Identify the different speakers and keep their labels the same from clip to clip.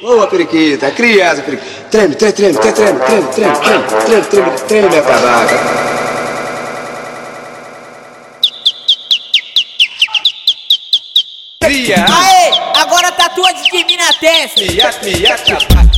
Speaker 1: Boa, periquita, criança, periquita. Treme, treme, treme, treme, treme, treme, treme, treme, treme, treme, treme, minha cavaca.
Speaker 2: Cria,
Speaker 3: Aê, agora tatua de mim na testa.
Speaker 2: cria, cria, capa.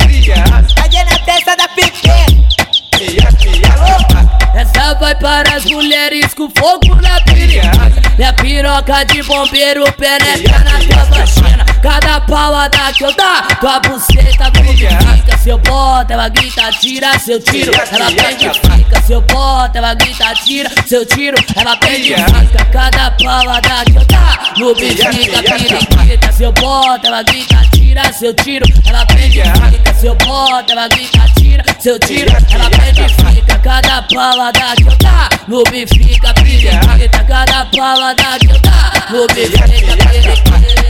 Speaker 2: Cria,
Speaker 3: Cadê na testa da pequena?
Speaker 2: cria, cria.
Speaker 4: Essa vai para as mulheres com fogo na piroca Minha piroca de bombeiro penetra na tua vagina Cada palada que eu dar, tua buceta lubrifica Se eu boto, ela grita, tira seu tiro. Ela pede fica. Se eu boto, ela grita, tira seu tiro. Ela pede fica. Cada palada que eu dar, lubrifica periquita Se eu boto, ela grita, tira seu tiro. Ela pede fica. Se eu boto, ela grita, tira seu tiro. Ela pede fica cada palada que eu tá no bifica piriguita, é cada palada que eu
Speaker 2: tá no bifica piriguita.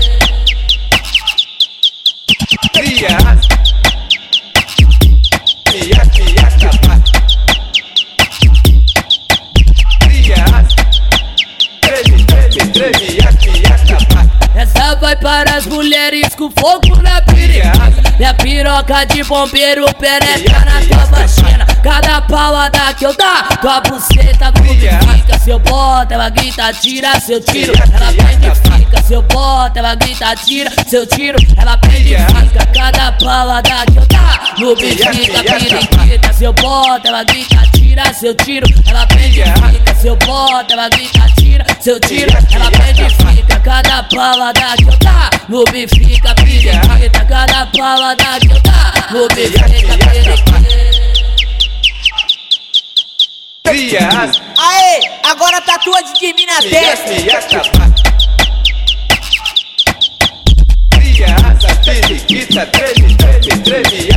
Speaker 4: Essa vai para as mulheres com fogo na piroca. Minha piroca de bombeiro penetra na tua. Cada palada que eu dar, tua buceta lubrifica Se eu boto, ela grita, tira seu tiro. Ela pede e fica. Se eu boto, ela grita, tira seu tiro. Ela pede e fica. Cada palada que eu dar, lubrifica periquita Se eu boto, ela grita, tira seu tiro. Ela pede e fica. Se eu boto, ela grita, tira seu tiro. Ela pede e fica. Cada palada que eu dar, lubrifica periquita Cada palada que eu dar, lubrifica periquita
Speaker 2: Cria,
Speaker 3: Aê, agora tatua de mim na testa.
Speaker 2: capa. Cria, periquita, treme, treme, treme,